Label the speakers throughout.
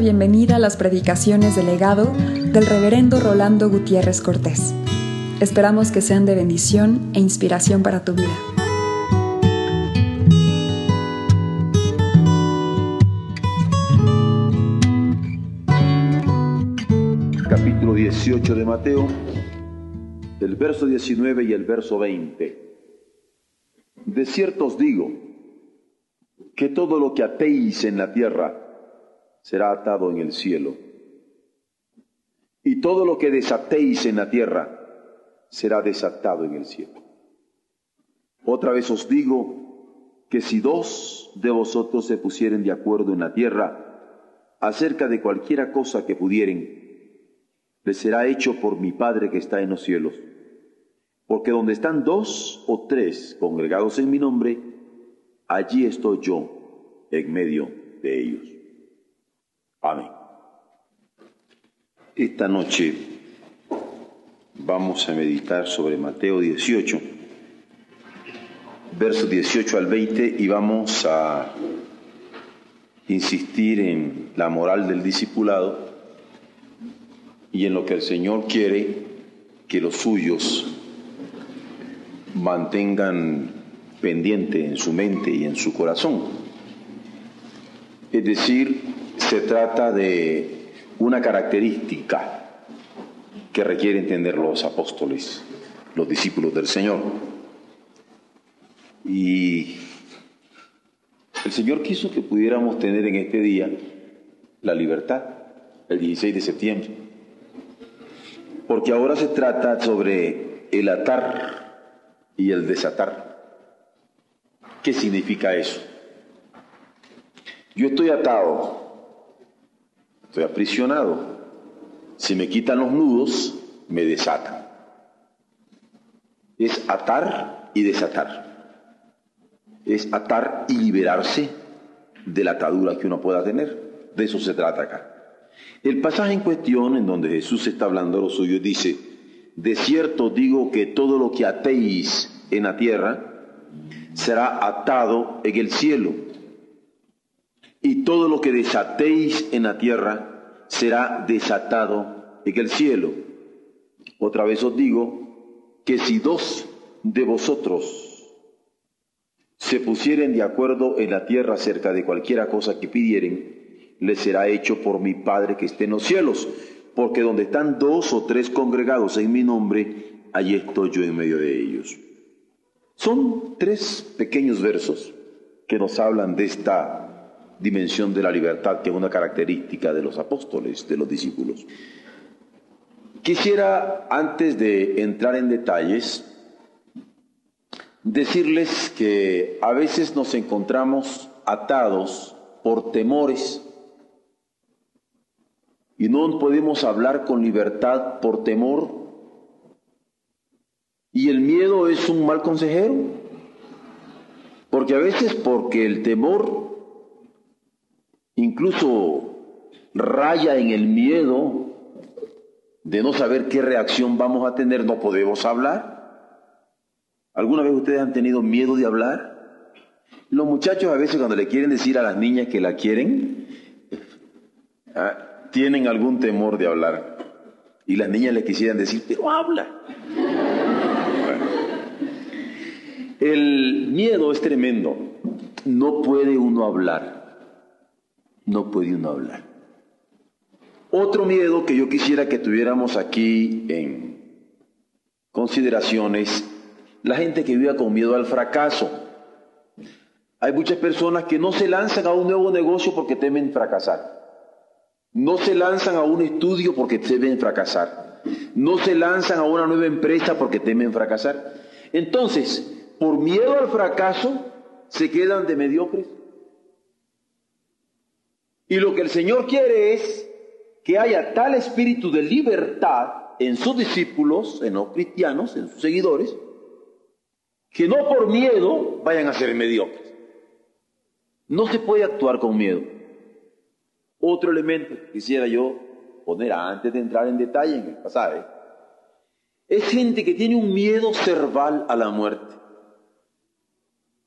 Speaker 1: bienvenida a las predicaciones del legado del reverendo Rolando Gutiérrez Cortés. Esperamos que sean de bendición e inspiración para tu vida.
Speaker 2: Capítulo 18 de Mateo, el verso 19 y el verso 20. De cierto os digo que todo lo que atéis en la tierra será atado en el cielo. Y todo lo que desatéis en la tierra será desatado en el cielo. Otra vez os digo que si dos de vosotros se pusieren de acuerdo en la tierra acerca de cualquiera cosa que pudieren, les será hecho por mi Padre que está en los cielos. Porque donde están dos o tres congregados en mi nombre, allí estoy yo en medio de ellos. Amén. Esta noche vamos a meditar sobre Mateo 18, versos 18 al 20, y vamos a insistir en la moral del discipulado y en lo que el Señor quiere que los suyos mantengan pendiente en su mente y en su corazón. Es decir, se trata de una característica que requiere entender los apóstoles, los discípulos del Señor. Y el Señor quiso que pudiéramos tener en este día la libertad, el 16 de septiembre, porque ahora se trata sobre el atar y el desatar. ¿Qué significa eso? Yo estoy atado Estoy aprisionado. Si me quitan los nudos, me desatan. Es atar y desatar. Es atar y liberarse de la atadura que uno pueda tener. De eso se trata acá. El pasaje en cuestión, en donde Jesús está hablando a los suyos, dice, de cierto digo que todo lo que atéis en la tierra será atado en el cielo y todo lo que desatéis en la tierra será desatado en el cielo. Otra vez os digo que si dos de vosotros se pusieren de acuerdo en la tierra acerca de cualquiera cosa que pidieren, les será hecho por mi Padre que esté en los cielos, porque donde están dos o tres congregados en mi nombre, allí estoy yo en medio de ellos. Son tres pequeños versos que nos hablan de esta dimensión de la libertad, que es una característica de los apóstoles, de los discípulos. Quisiera, antes de entrar en detalles, decirles que a veces nos encontramos atados por temores y no podemos hablar con libertad por temor. Y el miedo es un mal consejero, porque a veces porque el temor incluso raya en el miedo de no saber qué reacción vamos a tener, no podemos hablar. ¿Alguna vez ustedes han tenido miedo de hablar? Los muchachos a veces cuando le quieren decir a las niñas que la quieren, ah, tienen algún temor de hablar. Y las niñas le quisieran decir, pero habla. El miedo es tremendo. No puede uno hablar no puede uno hablar. Otro miedo que yo quisiera que tuviéramos aquí en consideración es la gente que vive con miedo al fracaso. Hay muchas personas que no se lanzan a un nuevo negocio porque temen fracasar. No se lanzan a un estudio porque temen fracasar. No se lanzan a una nueva empresa porque temen fracasar. Entonces, por miedo al fracaso, se quedan de mediocres. Y lo que el Señor quiere es que haya tal espíritu de libertad en sus discípulos, en los cristianos, en sus seguidores, que no por miedo vayan a ser mediocres. No se puede actuar con miedo. Otro elemento que quisiera yo poner antes de entrar en detalle en el pasaje es gente que tiene un miedo cerval a la muerte.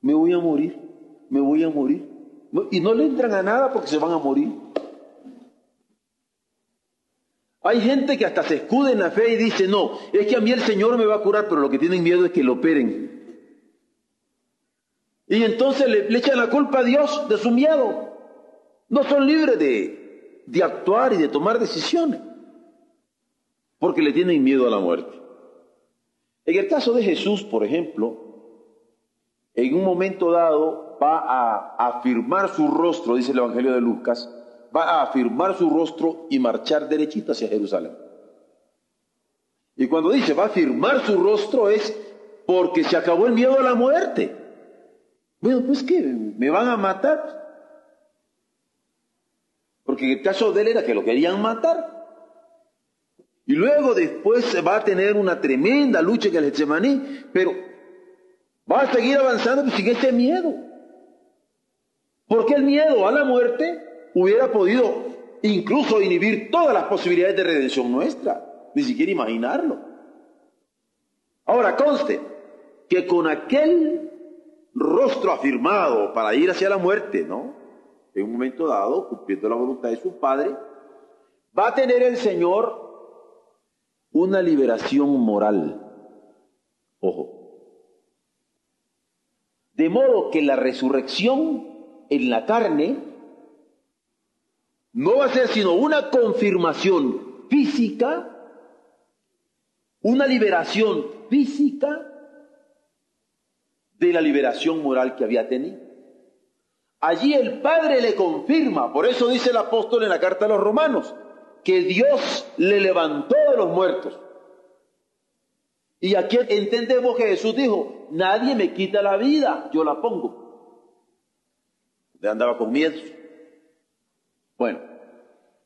Speaker 2: Me voy a morir, me voy a morir. Y no le entran a nada porque se van a morir. Hay gente que hasta se escuda en la fe y dice, no, es que a mí el Señor me va a curar, pero lo que tienen miedo es que lo operen. Y entonces le, echan la culpa a Dios de su miedo. No son libres de, de actuar y de tomar decisiones, porque le tienen miedo a la muerte. En el caso de Jesús, por ejemplo, en un momento dado va a afirmar su rostro, dice el Evangelio de Lucas, va a afirmar su rostro y marchar derechito hacia Jerusalén. Y cuando dice va a afirmar su rostro es porque se acabó el miedo a la muerte. Bueno, pues que me van a matar. Porque el caso de él era que lo querían matar. Y luego después va a tener una tremenda lucha en el Getsemaní, pero va a seguir avanzando sin ese miedo. Porque el miedo a la muerte hubiera podido incluso inhibir todas las posibilidades de redención nuestra, ni siquiera imaginarlo. Ahora conste que con aquel rostro afirmado para ir hacia la muerte, ¿no? En un momento dado, cumpliendo la voluntad de su Padre, va a tener el Señor una liberación moral. Ojo. De modo que la resurrección en la carne no va a ser sino una confirmación física, una liberación física de la liberación moral que había tenido. Allí el Padre le confirma, por eso dice el apóstol en la carta a los romanos, que Dios le levantó de los muertos. Y aquí entendemos que Jesús dijo, nadie me quita la vida, yo la pongo. Le andaba con miedo. Bueno,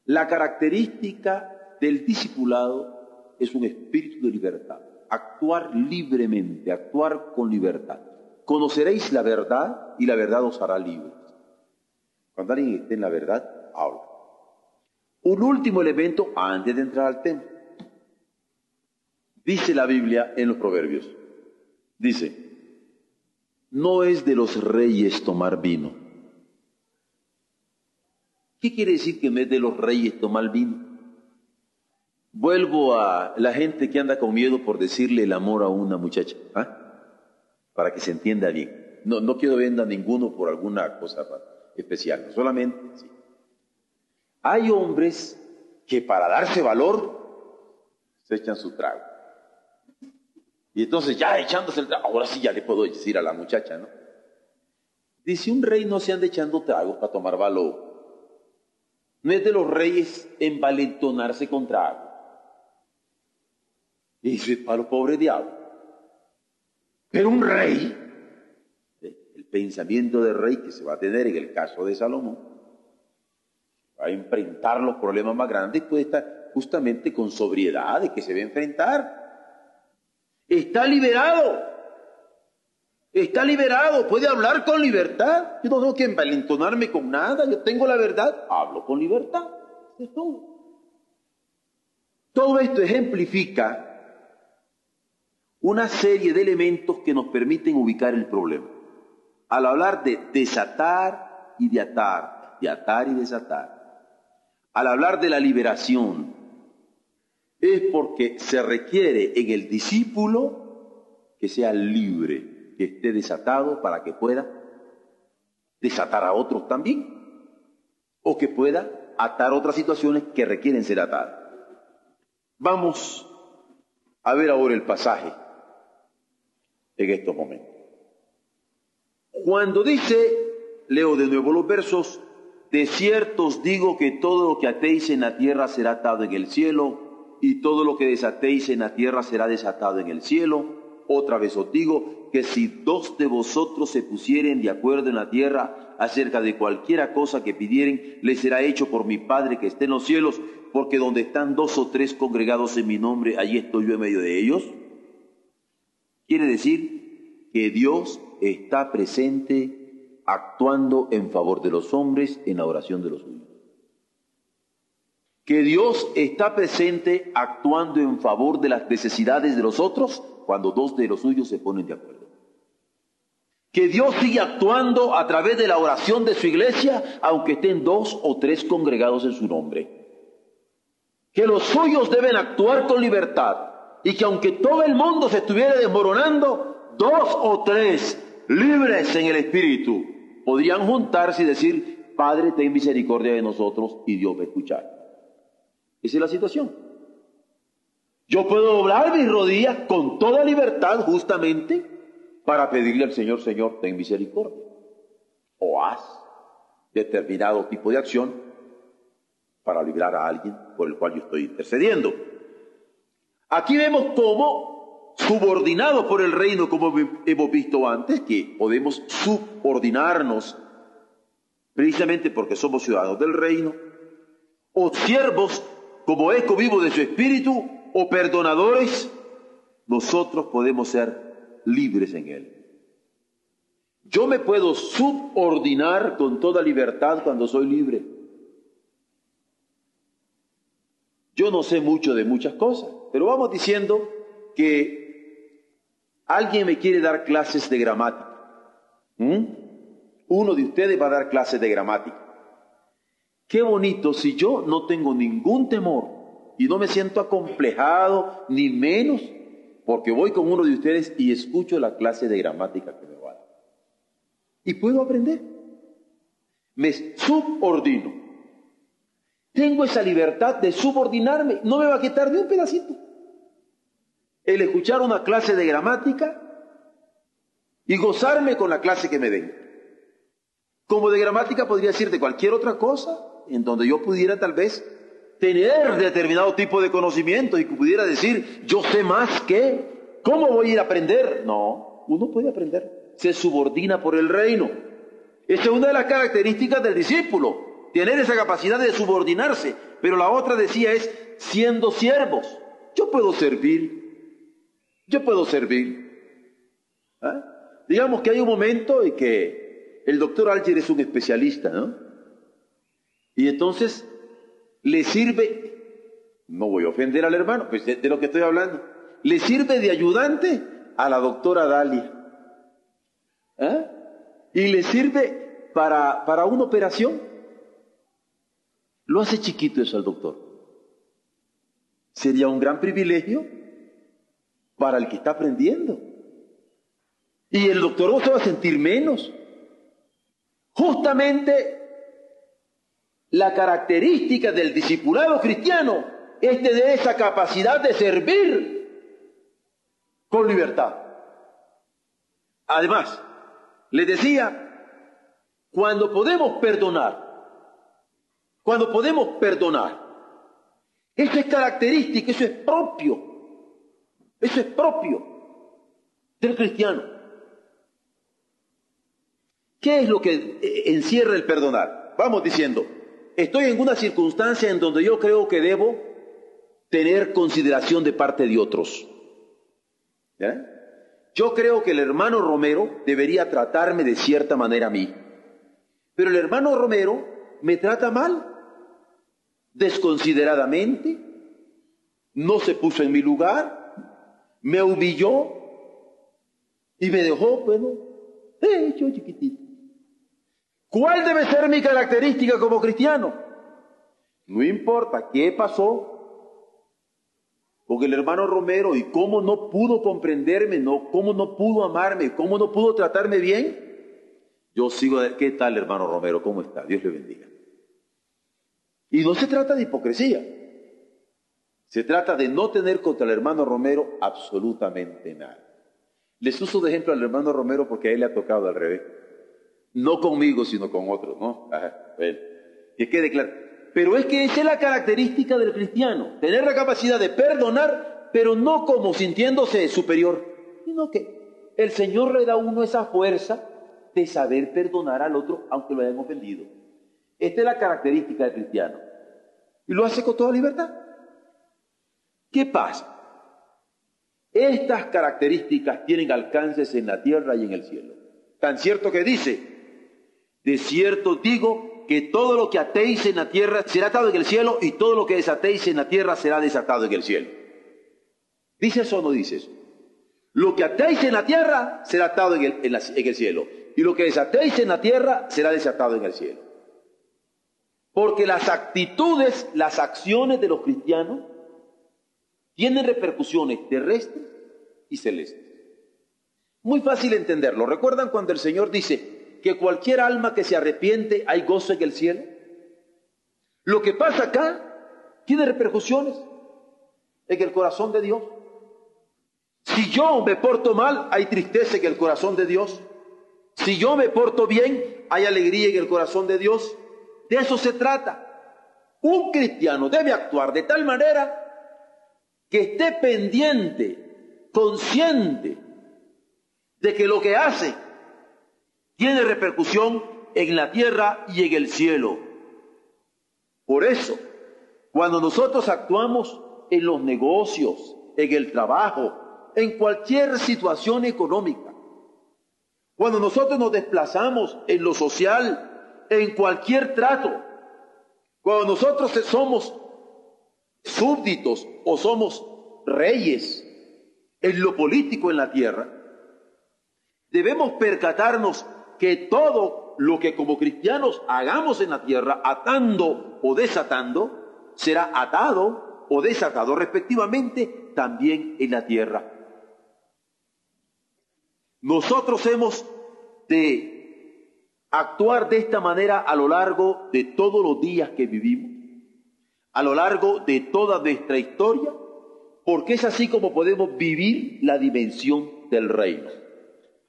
Speaker 2: la característica del discipulado es un espíritu de libertad, actuar libremente, actuar con libertad. Conoceréis la verdad y la verdad os hará libres. Cuando alguien esté en la verdad, habla. Un último elemento antes de entrar al tema. Dice la Biblia en los Proverbios. Dice, no es de los reyes tomar vino ¿Qué quiere decir que en vez de los reyes tomar vino? Vuelvo a la gente que anda con miedo por decirle el amor a una muchacha, ¿ah? para que se entienda bien. No, no quiero vender a ninguno por alguna cosa especial, solamente sí. Hay hombres que para darse valor se echan su trago. Y entonces ya echándose el trago, ahora sí ya le puedo decir a la muchacha, ¿no? Dice, un rey no se anda echando tragos para tomar valor. No es de los reyes envalentonarse contra algo. Y dice, para los pobres diablos. Pero un rey, el pensamiento del rey que se va a tener en el caso de Salomón, va a enfrentar los problemas más grandes, puede estar justamente con sobriedad de que se va a enfrentar. Está liberado está liberado, puede hablar con libertad. Yo no tengo que envalentonarme con nada, yo tengo la verdad, hablo con libertad. Todo esto ejemplifica una serie de elementos que nos permiten ubicar el problema. Al hablar de desatar y de atar, de atar y desatar, al hablar de la liberación, es porque se requiere en el discípulo que sea libre que esté desatado para que pueda desatar a otros también, o que pueda atar otras situaciones que requieren ser atadas. Vamos a ver ahora el pasaje en estos momentos. Cuando dice, leo de nuevo los versos, de cierto os digo que todo lo que atéis en la tierra será atado en el cielo, y todo lo que desatéis en la tierra será desatado en el cielo. Otra vez os digo que si dos de vosotros se pusieren de acuerdo en la tierra acerca de cualquiera cosa que pidieren, les será hecho por mi Padre que esté en los cielos, porque donde están dos o tres congregados en mi nombre, allí estoy yo en medio de ellos. Quiere decir que Dios está presente actuando en favor de los hombres en la oración de los suyos. Que Dios está presente actuando en favor de las necesidades de los otros cuando dos de los suyos se ponen de acuerdo. Que Dios sigue actuando a través de la oración de su iglesia, aunque estén dos o tres congregados en su nombre. que los suyos deben actuar con libertad y que aunque todo el mundo se estuviera desmoronando, dos o tres libres en el espíritu podrían juntarse y decir, Padre, ten misericordia de nosotros y Dios va a. Es la situación. Yo puedo doblar mis rodillas con toda libertad justamente para pedirle al Señor, Señor, ten misericordia. O haz determinado tipo de acción para librar a alguien por el cual yo estoy intercediendo. Aquí vemos cómo, subordinados por el reino, como hemos visto antes, que podemos subordinarnos precisamente porque somos ciudadanos del reino, o siervos como eco vivo de su espíritu, o perdonadores, nosotros podemos ser libres en él. Yo me puedo subordinar con toda libertad cuando soy libre. Yo no sé mucho de muchas cosas, pero vamos diciendo que alguien me quiere dar clases de gramática. ¿Mm? Uno de ustedes va a dar clases de gramática. Qué bonito si yo no tengo ningún temor y no me siento acomplejado ni menos porque voy con uno de ustedes y escucho la clase de gramática que me va a dar. Y puedo aprender. Me subordino tengo esa libertad de subordinarme, no me va a quitar de un pedacito. El escuchar una clase de gramática y gozarme con la clase que me den. Como de gramática podría decir de cualquier otra cosa en donde yo pudiera tal vez tener determinado tipo de conocimiento y que pudiera decir, yo sé más que, ¿cómo voy a ir a aprender? No, uno puede aprender, se subordina por el reino. Esa es una de las características del discípulo tener esa capacidad de subordinarse. Pero la otra decía es siendo siervos. Yo puedo servir. Yo puedo servir. ¿Ah? Digamos que hay un momento en que el doctor Alger es un especialista, ¿no? Y entonces le sirve, no voy a ofender al hermano, pues de, lo que estoy hablando, le sirve de ayudante a la doctora Dalia. ¿Ah? Y le sirve para, para una operación. Lo hace chiquito eso al doctor. Sería un gran privilegio para el que está aprendiendo. Y el doctor se va a sentir menos. Justamente la característica del discipulado cristiano es tener esa capacidad de servir con libertad. Además, le decía, cuando podemos perdonar, cuando podemos perdonar. Eso es característico, eso es propio. Eso es propio del cristiano. ¿Qué es lo que eh, encierra el perdonar? Vamos diciendo, estoy en una circunstancia en donde yo creo que debo tener consideración de parte de otros. Yo creo que el hermano Romero debería tratarme de cierta manera a mí. Pero el hermano Romero me trata mal desconsideradamente, no se puso en mi lugar, me humilló y me dejó, bueno, hecho chiquitito. ¿Cuál debe ser mi característica como cristiano? No importa qué pasó con el hermano Romero y cómo no pudo comprenderme, no, cómo no pudo amarme, cómo no pudo tratarme bien. Yo sigo, ¿qué tal hermano Romero? ¿Cómo está? Dios le bendiga. Y no se trata de hipocresía. Se trata de no tener contra el hermano Romero absolutamente nada. Les uso de ejemplo al hermano Romero porque a él le ha tocado al revés. No conmigo, sino con otros, ¿no? que quede claro. Pero es que esa es la característica del cristiano, tener la capacidad de perdonar, pero no como sintiéndose superior, sino que el Señor le da a uno esa fuerza de saber perdonar al otro aunque lo hayan ofendido. Esta es la característica del cristiano. Y lo hace con toda libertad. ¿Qué pasa? Estas características tienen alcances en la tierra y en el cielo. Tan cierto que dice, de cierto digo que todo lo que atéis en la tierra será atado en el cielo y todo lo que desatéis en la tierra será desatado en el cielo. ¿Dice eso o no dice eso? Lo que atéis en la tierra será atado en el, cielo y lo que desatéis en la tierra será desatado en el cielo. Porque las actitudes, las acciones de los cristianos tienen repercusiones terrestres y celestes. Muy fácil entenderlo. ¿Recuerdan cuando el Señor dice que cualquier alma que se arrepiente hay gozo en el cielo? Lo que pasa acá tiene repercusiones en el corazón de Dios. Si yo me porto mal, hay tristeza en el corazón de Dios. Si yo me porto bien, hay alegría en el corazón de Dios. De eso se trata. Un cristiano debe actuar de tal manera que esté pendiente, consciente de que lo que hace tiene repercusión en la tierra y en el cielo. Por eso, cuando nosotros actuamos en los negocios, en el trabajo, en cualquier situación económica, cuando nosotros nos desplazamos en lo social, en cualquier trato, cuando nosotros somos súbditos o somos reyes en lo político en la tierra, debemos percatarnos que todo lo que como cristianos hagamos en la tierra, atando o desatando, será atado o desatado respectivamente también en la tierra. Nosotros hemos de actuar de esta manera a lo largo de todos los días que vivimos, a lo largo de toda nuestra historia, porque es así como podemos vivir la dimensión del reino.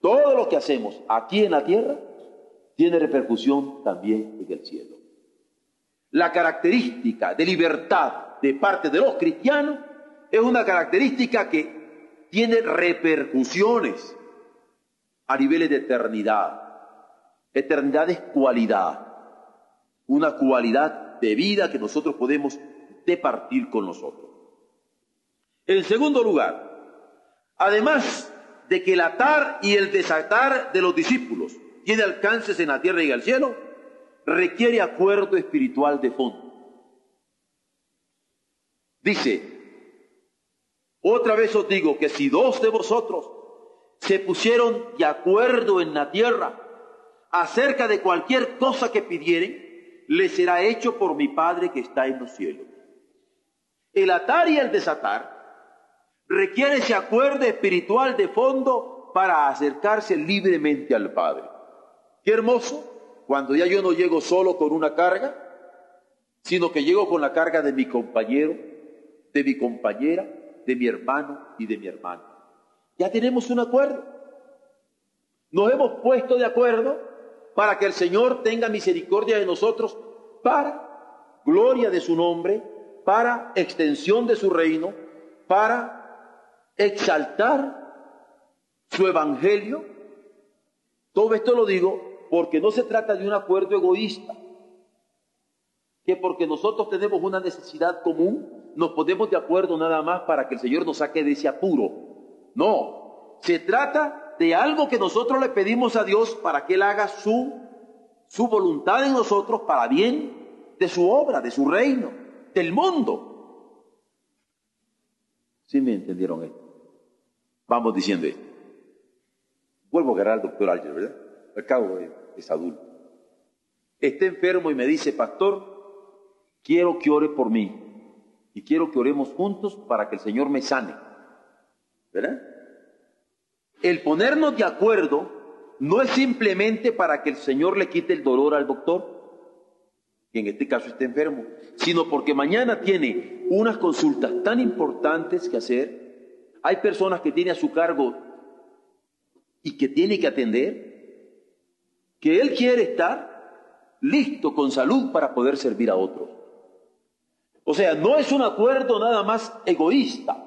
Speaker 2: Todo lo que hacemos aquí en la tierra tiene repercusión también en el cielo. La característica de libertad de parte de los cristianos es una característica que tiene repercusiones a niveles de eternidad. Eternidad es cualidad, una cualidad de vida que nosotros podemos departir con nosotros. En segundo lugar, además de que el atar y el desatar de los discípulos tiene alcances en la tierra y el cielo, requiere acuerdo espiritual de fondo. Dice, otra vez os digo que si dos de vosotros se pusieron de acuerdo en la tierra acerca de cualquier cosa que pidieren, les será hecho por mi Padre que está en los cielos. El atar y el desatar requiere ese acuerdo espiritual de fondo para acercarse libremente al Padre. Qué hermoso cuando ya yo no llego solo con una carga, sino que llego con la carga de mi compañero, de mi compañera, de mi hermano y de mi hermana. Ya tenemos un acuerdo. Nos hemos puesto de acuerdo para que el Señor tenga misericordia de nosotros para gloria de su nombre, para extensión de su reino, para exaltar su evangelio. Todo esto lo digo porque no se trata de un acuerdo egoísta, que porque nosotros tenemos una necesidad común, nos ponemos de acuerdo nada más para que el Señor nos saque de ese apuro. No, se trata de algo que nosotros le pedimos a Dios para que Él haga su, su voluntad en nosotros para bien de su obra, de su reino, del mundo. ¿Sí me entendieron esto? Vamos diciendo esto. Vuelvo a agarrar al doctor Alger, ¿verdad? Al cabo es adulto. Está enfermo y me dice, pastor, quiero que ore por mí. Y quiero que oremos juntos para que el Señor me sane. ¿Verdad? El ponernos de acuerdo no es simplemente para que el Señor le quite el dolor al doctor, que en este caso está enfermo, sino porque mañana tiene unas consultas tan importantes que hacer hay personas que tiene a su cargo y que tiene que atender, que él quiere estar listo con salud para poder servir a otros. O sea, no es un acuerdo nada más egoísta,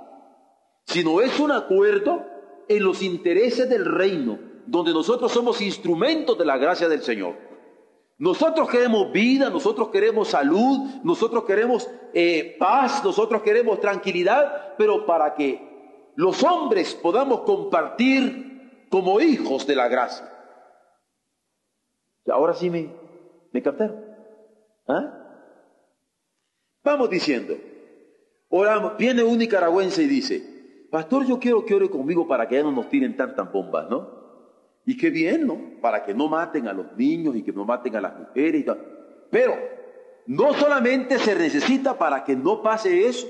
Speaker 2: sino es un acuerdo en los intereses del reino, donde nosotros somos instrumentos de la gracia del Señor. Nosotros queremos vida, nosotros queremos salud, nosotros queremos eh, paz, nosotros queremos tranquilidad, pero para que los hombres podamos compartir como hijos de la gracia. Ahora sí me, me captaron. ¿Ah? Vamos diciendo, oramos, viene un nicaragüense y dice, pastor, yo quiero que ore conmigo para que ya no nos tiren tantas bombas, ¿no? Y qué bien, ¿no? Para que no maten a los niños y que no maten a las mujeres. Pero no solamente se necesita para que no pase eso,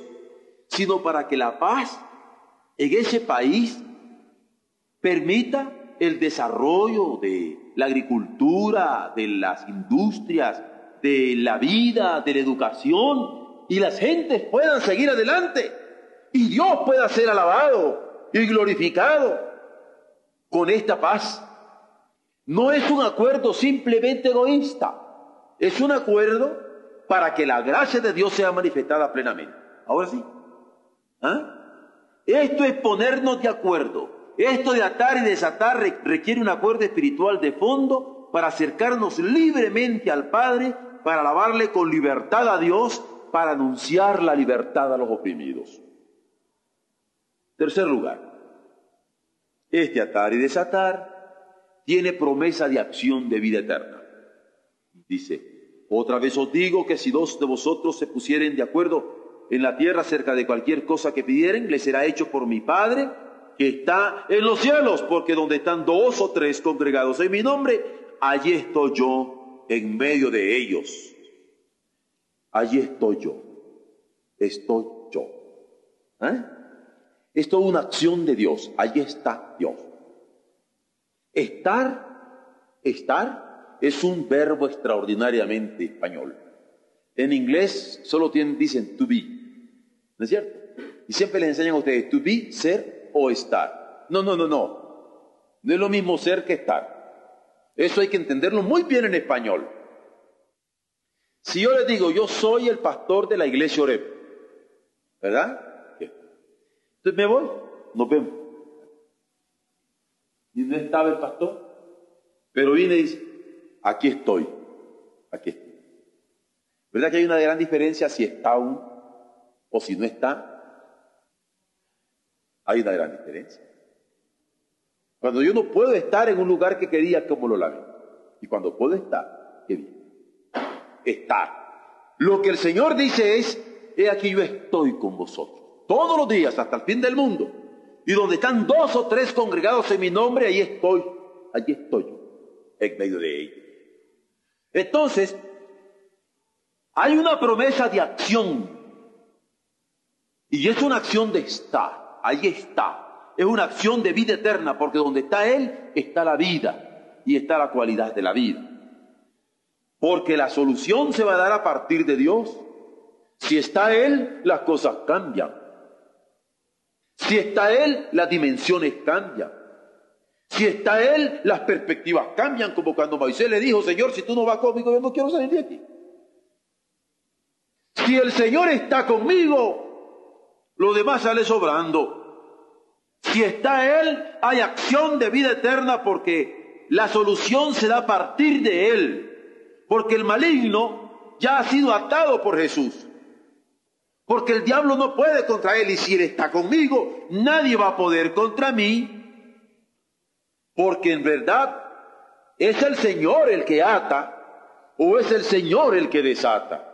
Speaker 2: sino para que la paz en ese país permita el desarrollo de la agricultura, de las industrias, de la vida, de la educación, y las gentes puedan seguir adelante, y Dios pueda ser alabado y glorificado con esta paz. No es un acuerdo simplemente egoísta, es un acuerdo para que la gracia de Dios sea manifestada plenamente. Ahora sí. ¿Ah? Esto es ponernos de acuerdo. Esto de atar y desatar requiere un acuerdo espiritual de fondo para acercarnos libremente al Padre, para alabarle con libertad a Dios, para anunciar la libertad a los oprimidos. Tercer lugar, este atar y desatar tiene promesa de acción de vida eterna. Dice, otra vez os digo que si dos de vosotros se pusieren de acuerdo en la tierra acerca de cualquier cosa que pidieren, le será hecho por mi Padre que está en los cielos, porque donde están dos o tres congregados en mi nombre, allí estoy yo en medio de ellos. Allí estoy yo. Estoy yo. ¿Eh? Esto es una acción de Dios. Allí está Dios. Estar, estar es un verbo extraordinariamente español. En inglés solo tienen, dicen to be. ¿No es cierto? Y siempre les enseñan a ustedes to be, ser o estar. No, no, no, no. No es lo mismo ser que estar. Eso hay que entenderlo muy bien en español. Si yo les digo, yo soy el pastor de la iglesia Oreb, ¿verdad? Entonces me voy, nos vemos. Y no estaba el pastor, pero viene y dice, aquí estoy, aquí estoy. ¿Verdad que hay una gran diferencia si está aún o si no está? Hay una gran diferencia. Cuando yo no puedo estar en un lugar que quería, como lo lamento. Y cuando puedo estar, qué bien. Estar. Lo que el Señor dice es, he aquí yo estoy con vosotros todos los días hasta el fin del mundo. Y donde están dos o tres congregados en mi nombre, ahí estoy, allí estoy yo, en medio de ellos. Entonces, hay una promesa de acción. Y es una acción de estar, ahí está. Es una acción de vida eterna, porque donde está Él está la vida y está la cualidad de la vida. Porque la solución se va a dar a partir de Dios. Si está Él, las cosas cambian. Si está Él, las dimensiones cambian. Si está Él, las perspectivas cambian, como cuando Moisés le dijo, Señor, si tú no vas conmigo, yo no quiero salir de aquí. Si el Señor está conmigo, lo demás sale sobrando. Si está Él, hay acción de vida eterna porque la solución se da a partir de Él. Porque el maligno ya ha sido atado por Jesús. Porque el diablo no puede contra él y si él está conmigo, nadie va a poder contra mí. Porque en verdad es el Señor el que ata o es el Señor el que desata.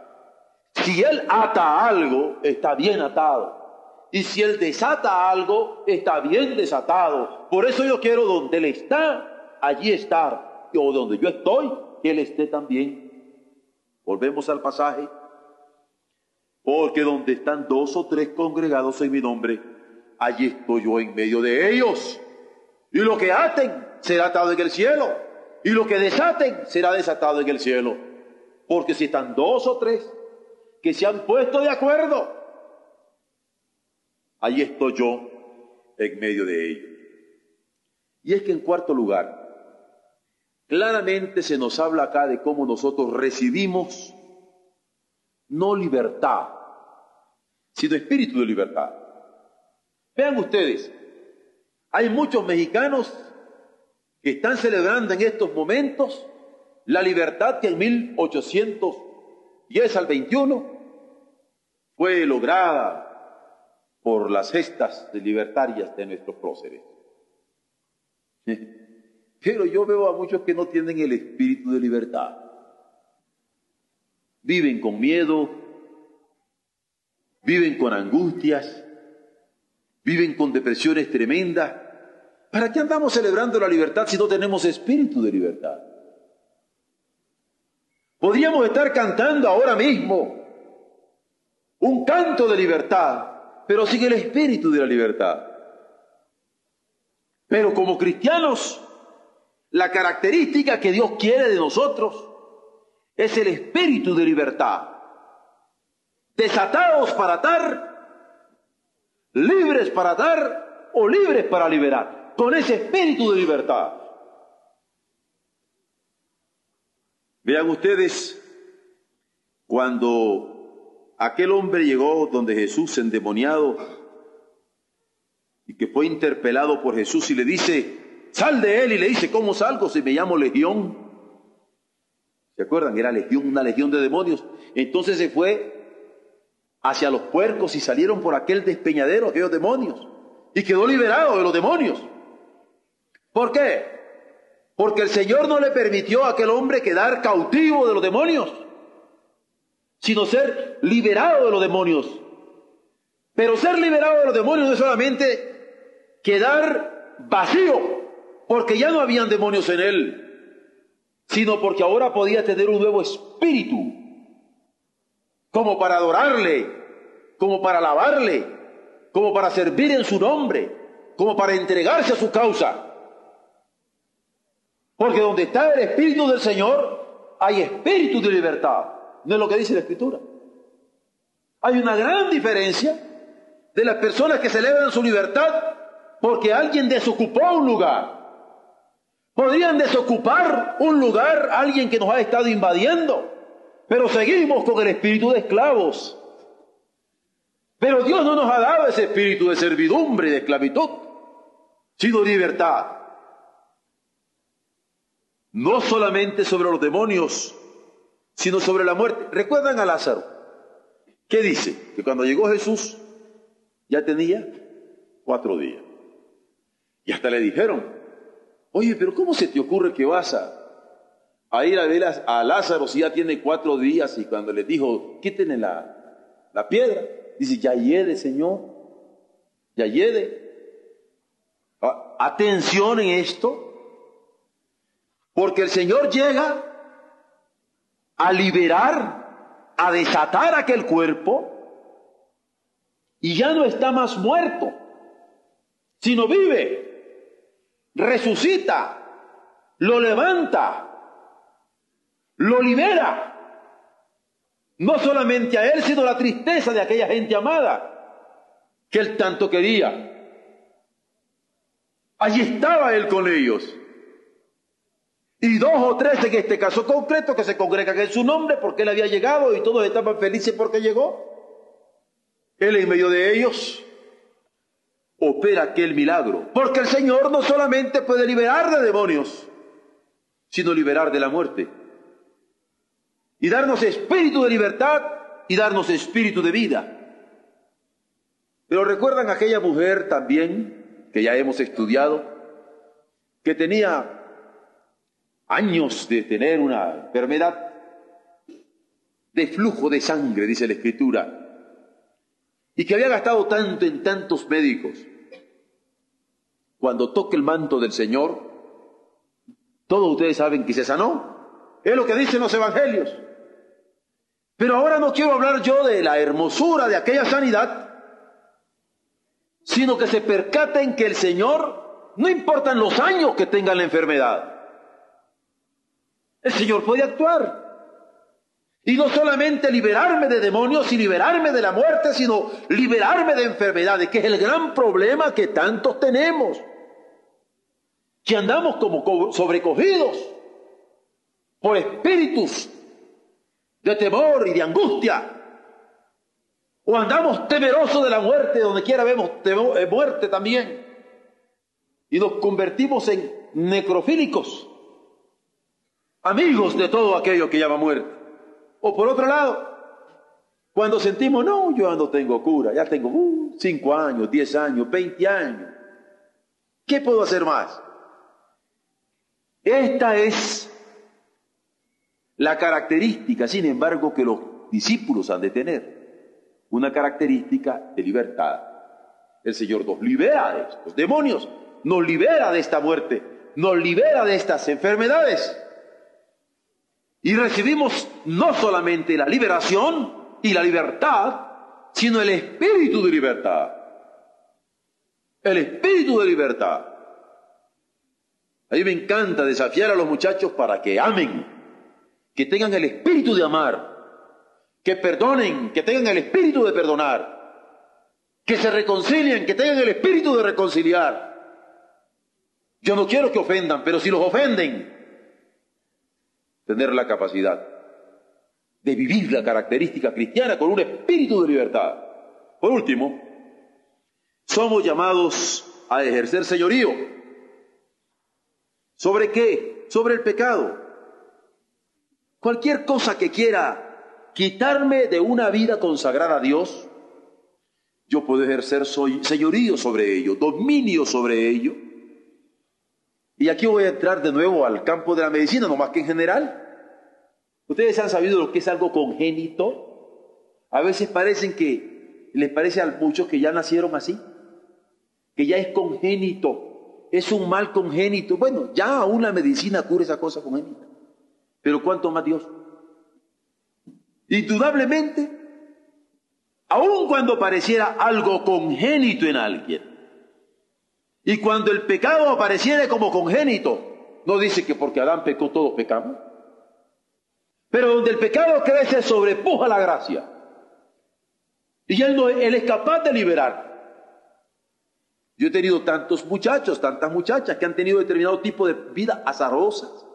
Speaker 2: Si él ata algo, está bien atado. Y si él desata algo, está bien desatado. Por eso yo quiero donde él está, allí estar. O donde yo estoy, que él esté también. Volvemos al pasaje porque donde están dos o tres congregados en mi nombre, allí estoy yo en medio de ellos. Y lo que aten será atado en el cielo. Y lo que desaten será desatado en el cielo. Porque si están dos o tres que se han puesto de acuerdo, allí estoy yo en medio de ellos. Y es que en cuarto lugar, claramente se nos habla acá de cómo nosotros recibimos no libertad, sino espíritu de libertad. Vean ustedes, hay muchos mexicanos que están celebrando en estos momentos la libertad que en 1810 al 21 fue lograda por las gestas libertarias de nuestros próceres. Pero yo veo a muchos que no tienen el espíritu de libertad. Viven con miedo, viven con angustias, viven con depresiones tremendas. ¿Para qué andamos celebrando la libertad si no tenemos espíritu de libertad? Podríamos estar cantando ahora mismo un canto de libertad, pero sin el espíritu de la libertad. Pero como cristianos, la característica que Dios quiere de nosotros es el espíritu de libertad. Desatados para atar, libres para dar o libres para liberar, con ese espíritu de libertad. Vean ustedes, cuando aquel hombre llegó donde Jesús endemoniado y que fue interpelado por Jesús y le dice, sal de él y le dice, ¿cómo salgo si me llamo Legión? ¿Se acuerdan? Era legión, una legión de demonios. Entonces se fue hacia los puercos y salieron por aquel despeñadero aquellos demonios y quedó liberado de los demonios. ¿Por qué? Porque el Señor no le permitió a aquel hombre quedar cautivo de los demonios, sino ser liberado de los demonios. Pero ser liberado de los demonios no es solamente quedar vacío, porque ya no habían demonios en él, sino porque ahora podía tener un nuevo espíritu, como para adorarle, como para alabarle, como para servir en su nombre, como para entregarse a su causa. Porque donde está el Espíritu del Señor, hay espíritu de libertad. No es lo que dice la Escritura. Hay una gran diferencia de las personas que celebran su libertad porque alguien desocupó un lugar. Podrían desocupar un lugar alguien que nos ha estado invadiendo, pero seguimos con el espíritu de esclavos. Pero Dios no nos ha dado ese espíritu de servidumbre de esclavitud, sino libertad no solamente sobre los demonios, sino sobre la muerte. ¿Recuerdan a Lázaro? ¿Qué dice? Que cuando llegó Jesús ya tenía cuatro días. Y hasta le dijeron, oye, pero ¿cómo se te ocurre que vas a, ir a ver a, Lázaro si ya tiene cuatro días? Y cuando le dijo, quítenle la, la piedra, dice, ya hiede, Señor, ya hiede. Ah, atención en esto, porque el Señor llega a liberar, a desatar aquel cuerpo y ya no está más muerto, sino vive, resucita, lo levanta, lo libera. No solamente a él, sino la tristeza de aquella gente amada que él tanto quería. Allí estaba él con ellos. Y dos o tres en este caso concreto que se congregan en su nombre porque él había llegado y todos estaban felices porque llegó. Él en medio de ellos opera aquel milagro. Porque el Señor no solamente puede liberar de demonios, sino liberar de la muerte. Y darnos espíritu de libertad y darnos espíritu de vida. Pero recuerdan aquella mujer también, que ya hemos estudiado, que tenía años de tener una enfermedad de flujo de sangre, dice la Escritura, y que había gastado tanto en tantos médicos. Cuando toque el manto del Señor, todos ustedes saben que se sanó. Es lo que dicen los evangelios. Pero ahora no quiero hablar yo de la hermosura de aquella sanidad, sino que se percaten que el Señor, no importan los años que tenga la enfermedad, el Señor puede actuar. Y no solamente liberarme de demonios y liberarme de la muerte, sino liberarme de enfermedades, que es el gran problema que tantos tenemos. Que andamos como sobrecogidos por espíritus de temor y de angustia. O andamos temerosos de la muerte, donde quiera vemos eh, muerte también. Y nos convertimos en necrofílicos amigos de todo aquello que llama muerte. O por otro lado, cuando sentimos, no, yo no tengo cura, ya tengo uh, cinco años, diez años, veinte años. ¿Qué puedo hacer más? Esta es la característica, sin embargo, que los discípulos han de tener. Una característica de libertad. El Señor nos libera de estos demonios, nos libera de esta muerte, nos libera de estas enfermedades. Y recibimos no solamente la liberación y la libertad, sino el espíritu de libertad. El espíritu de libertad. A mí me encanta desafiar a los muchachos para que amen, que tengan el espíritu de amar, que perdonen, que tengan el espíritu de perdonar, que se reconcilien, que tengan el espíritu de reconciliar. Yo no quiero que ofendan, pero si los ofenden, tener la capacidad de vivir la característica cristiana con un espíritu de libertad. Por último, somos llamados a ejercer señorío. ¿Sobre qué? Sobre el pecado. Cualquier cosa que quiera quitarme de una vida consagrada a Dios, yo puedo ejercer señorío sobre ello, dominio sobre ello. Y aquí voy a entrar de nuevo al campo de la medicina, no más que en general. Ustedes han sabido lo que es algo congénito. A veces parecen que les parece a muchos que ya nacieron así, que ya es congénito, es un mal congénito. Bueno, ya aún la medicina cura esa cosa congénita. Pero ¿cuánto más Dios? Indudablemente, aun cuando pareciera algo congénito en alguien, y cuando el pecado apareciera como congénito, no dice que porque Adán pecó todos pecamos. Pero donde el pecado crece sobrepuja la gracia. Y él, no, él es capaz de liberar. Yo he tenido tantos muchachos, tantas muchachas que han tenido determinado tipo de vida azarosas,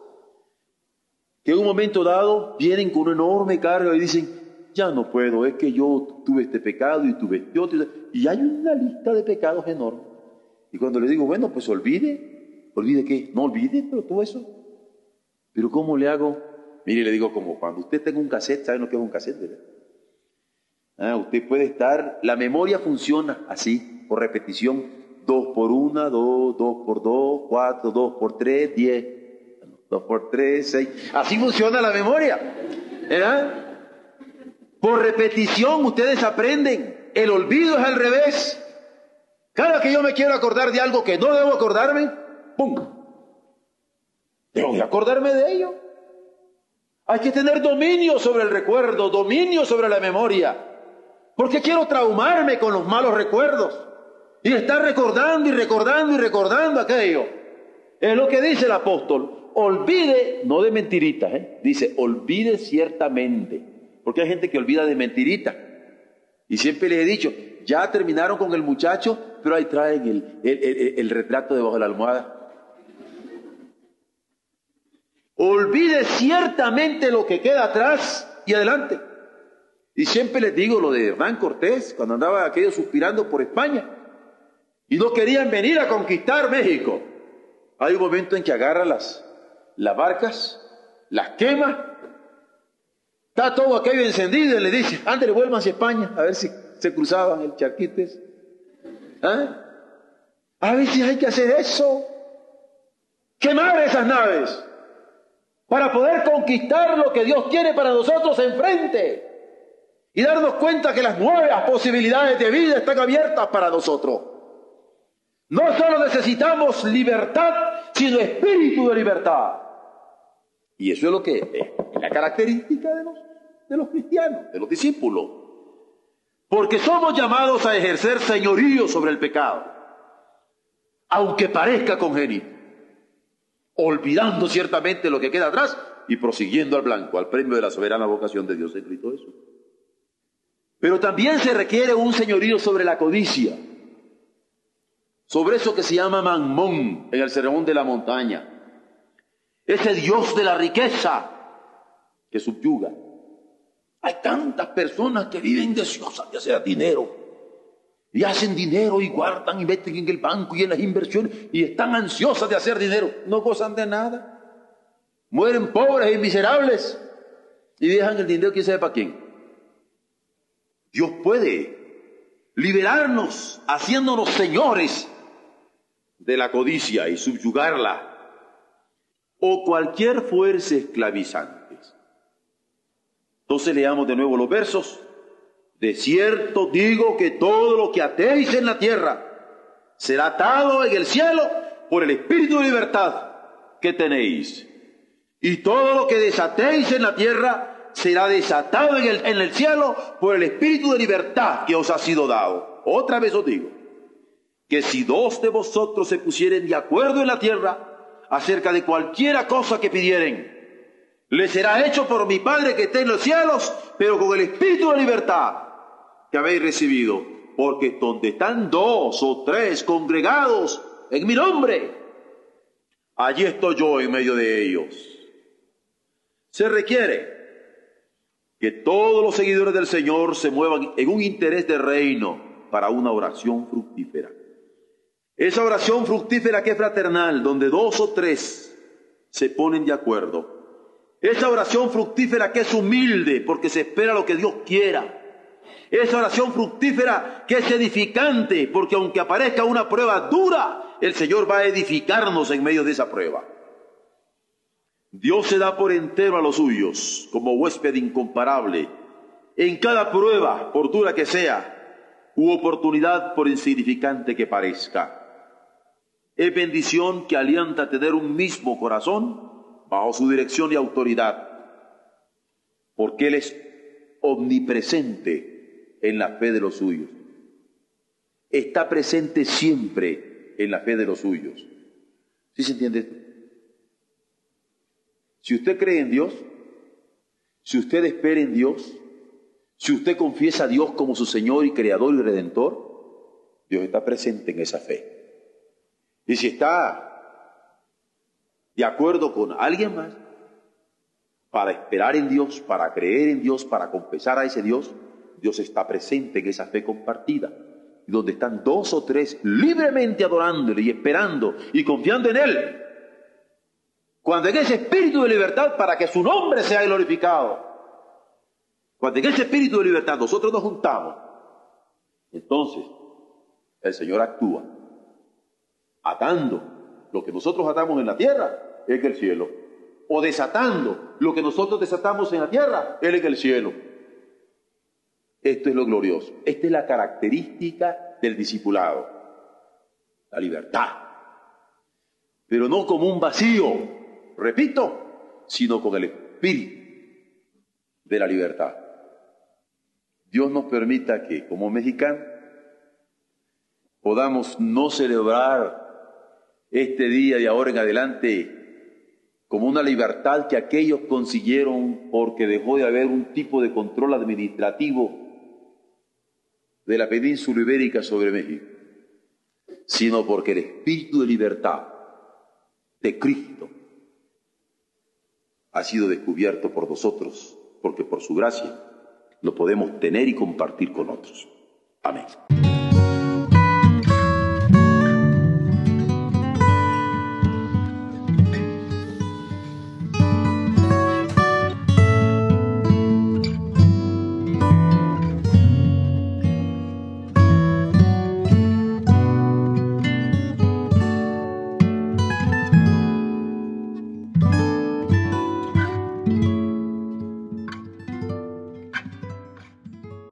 Speaker 2: que en un momento dado vienen con una enorme carga y dicen, ya no puedo, es que yo tuve este pecado y tuve este otro. Y hay una lista de pecados enorme. Y cuando le digo, bueno, pues olvide, olvide qué, no olvide, pero todo eso. Pero ¿cómo le hago? Mire, le digo como cuando usted tenga un cassette, ¿saben lo que es un cassette? Ah, usted puede estar, la memoria funciona así, por repetición, dos por una, dos, dos por dos, cuatro, dos por tres, diez, dos por tres, seis, así funciona la memoria. Por repetición ustedes aprenden, el olvido es al revés. Cada que yo me quiero acordar de algo que no debo acordarme, ¡pum! Debo de acordarme de ello. Hay que tener dominio sobre el recuerdo, dominio sobre la memoria. Porque quiero traumarme con los malos recuerdos y estar recordando y recordando y recordando aquello. Es lo que dice el apóstol. Olvide, no de mentiritas, ¿eh? dice, olvide ciertamente. Porque hay gente que olvida de mentiritas. Y siempre les he dicho, ya terminaron con el muchacho, pero ahí traen el, retrato debajo de la almohada. Olvide ciertamente lo que queda atrás y adelante. Y siempre les digo lo de Hernán Cortés, cuando andaba aquello suspirando por España, y no querían venir a conquistar México. Hay un momento en que agarra las, barcas, las quema, está todo aquello encendido y le dice, ándale, vuelvan hacia España, a ver si se cruzaban el charquites. ¿Ah? A si hay que hacer eso, quemar esas naves para poder conquistar lo que Dios tiene para nosotros enfrente y darnos cuenta que las nuevas posibilidades de vida están abiertas para nosotros. No solo necesitamos libertad, sino espíritu de libertad. Y eso es lo que es la característica de los, de los cristianos, de los discípulos. Porque somos llamados a ejercer señorío sobre el pecado, aunque parezca congénito olvidando ciertamente lo que queda atrás y prosiguiendo al blanco, al premio de la soberana vocación de Dios en Cristo Jesús. Pero también se requiere un señorío sobre la codicia, sobre eso que se llama Manmón en el sermón de la montaña, ese Dios de la riqueza que subyuga. Hay tantas personas que viven deseosas de hacer dinero, y hacen dinero y guardan y meten en el banco y en las inversiones y están ansiosas de hacer dinero. No gozan de nada. Mueren pobres y miserables y dejan el dinero quién sabe para quién. Dios puede liberarnos haciéndonos señores de la codicia y subyugarla o cualquier fuerza esclavizante. Entonces leamos de nuevo los versos de cierto digo que todo lo que atéis en la tierra será atado en el cielo por el espíritu de libertad que tenéis. Y todo lo que desatéis en la tierra será desatado en el, en el cielo por el espíritu de libertad que os ha sido dado. Otra vez os digo, que si dos de vosotros se pusieren de acuerdo en la tierra acerca de cualquiera cosa que pidieren, le será hecho por mi Padre que está en los cielos, pero con el espíritu de libertad que habéis recibido. Porque donde están dos o tres congregados en mi nombre, allí estoy yo en medio de ellos. Se requiere que todos los seguidores del Señor se muevan en un interés de reino para una oración fructífera. Esa oración fructífera que es fraternal, donde dos o tres se ponen de acuerdo. Esa oración fructífera que es humilde porque se espera lo que Dios quiera. Esa oración fructífera que es edificante porque aunque aparezca una prueba dura, el Señor va a edificarnos en medio de esa prueba. Dios se da por entero a los suyos como huésped incomparable en cada prueba, por dura que sea, u oportunidad por insignificante que parezca. Es bendición que alienta tener un mismo corazón bajo su dirección y autoridad, porque Él es omnipresente en la fe de los suyos. Está presente siempre en la fe de los suyos. ¿Sí se entiende esto? Si usted cree en Dios, si usted espera en Dios, si usted confiesa a Dios como su Señor y Creador y Redentor, Dios está presente en esa fe. Y si está de acuerdo con alguien más, para esperar en Dios, para creer en Dios, para confesar a ese Dios, Dios está presente en esa fe compartida. Donde están dos o tres libremente adorándole y esperando y confiando en Él. Cuando en ese espíritu de libertad para que su nombre sea glorificado. Cuando en ese espíritu de libertad nosotros nos juntamos, entonces el Señor actúa atando lo que nosotros atamos en la tierra, es el cielo. O desatando lo que nosotros desatamos en la tierra, Él es el cielo. Esto es lo glorioso. Esta es la característica del discipulado. La libertad. Pero no como un vacío, repito, sino con el espíritu de la libertad. Dios nos permita que como mexicanos podamos no celebrar este día y ahora en adelante como una libertad que aquellos consiguieron porque dejó de haber un tipo de control administrativo de la península ibérica sobre México, sino porque el espíritu de libertad de Cristo ha sido descubierto por nosotros, porque por su gracia lo podemos tener y compartir con otros. Amén.